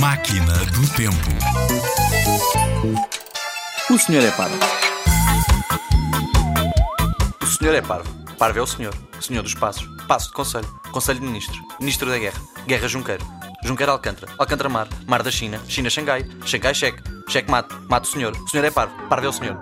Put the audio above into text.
Máquina do Tempo. O senhor é parvo. O senhor é parvo. Parvo é o senhor. Senhor dos passos. Passo de conselho. Conselho de ministro, Ministro da guerra. Guerra Junqueiro. Junqueiro Alcântara. Alcântara Mar. Mar da China. China Xangai. Xangai Cheque. Cheque mate. Mate o senhor. O senhor é parvo. Parvo é o senhor.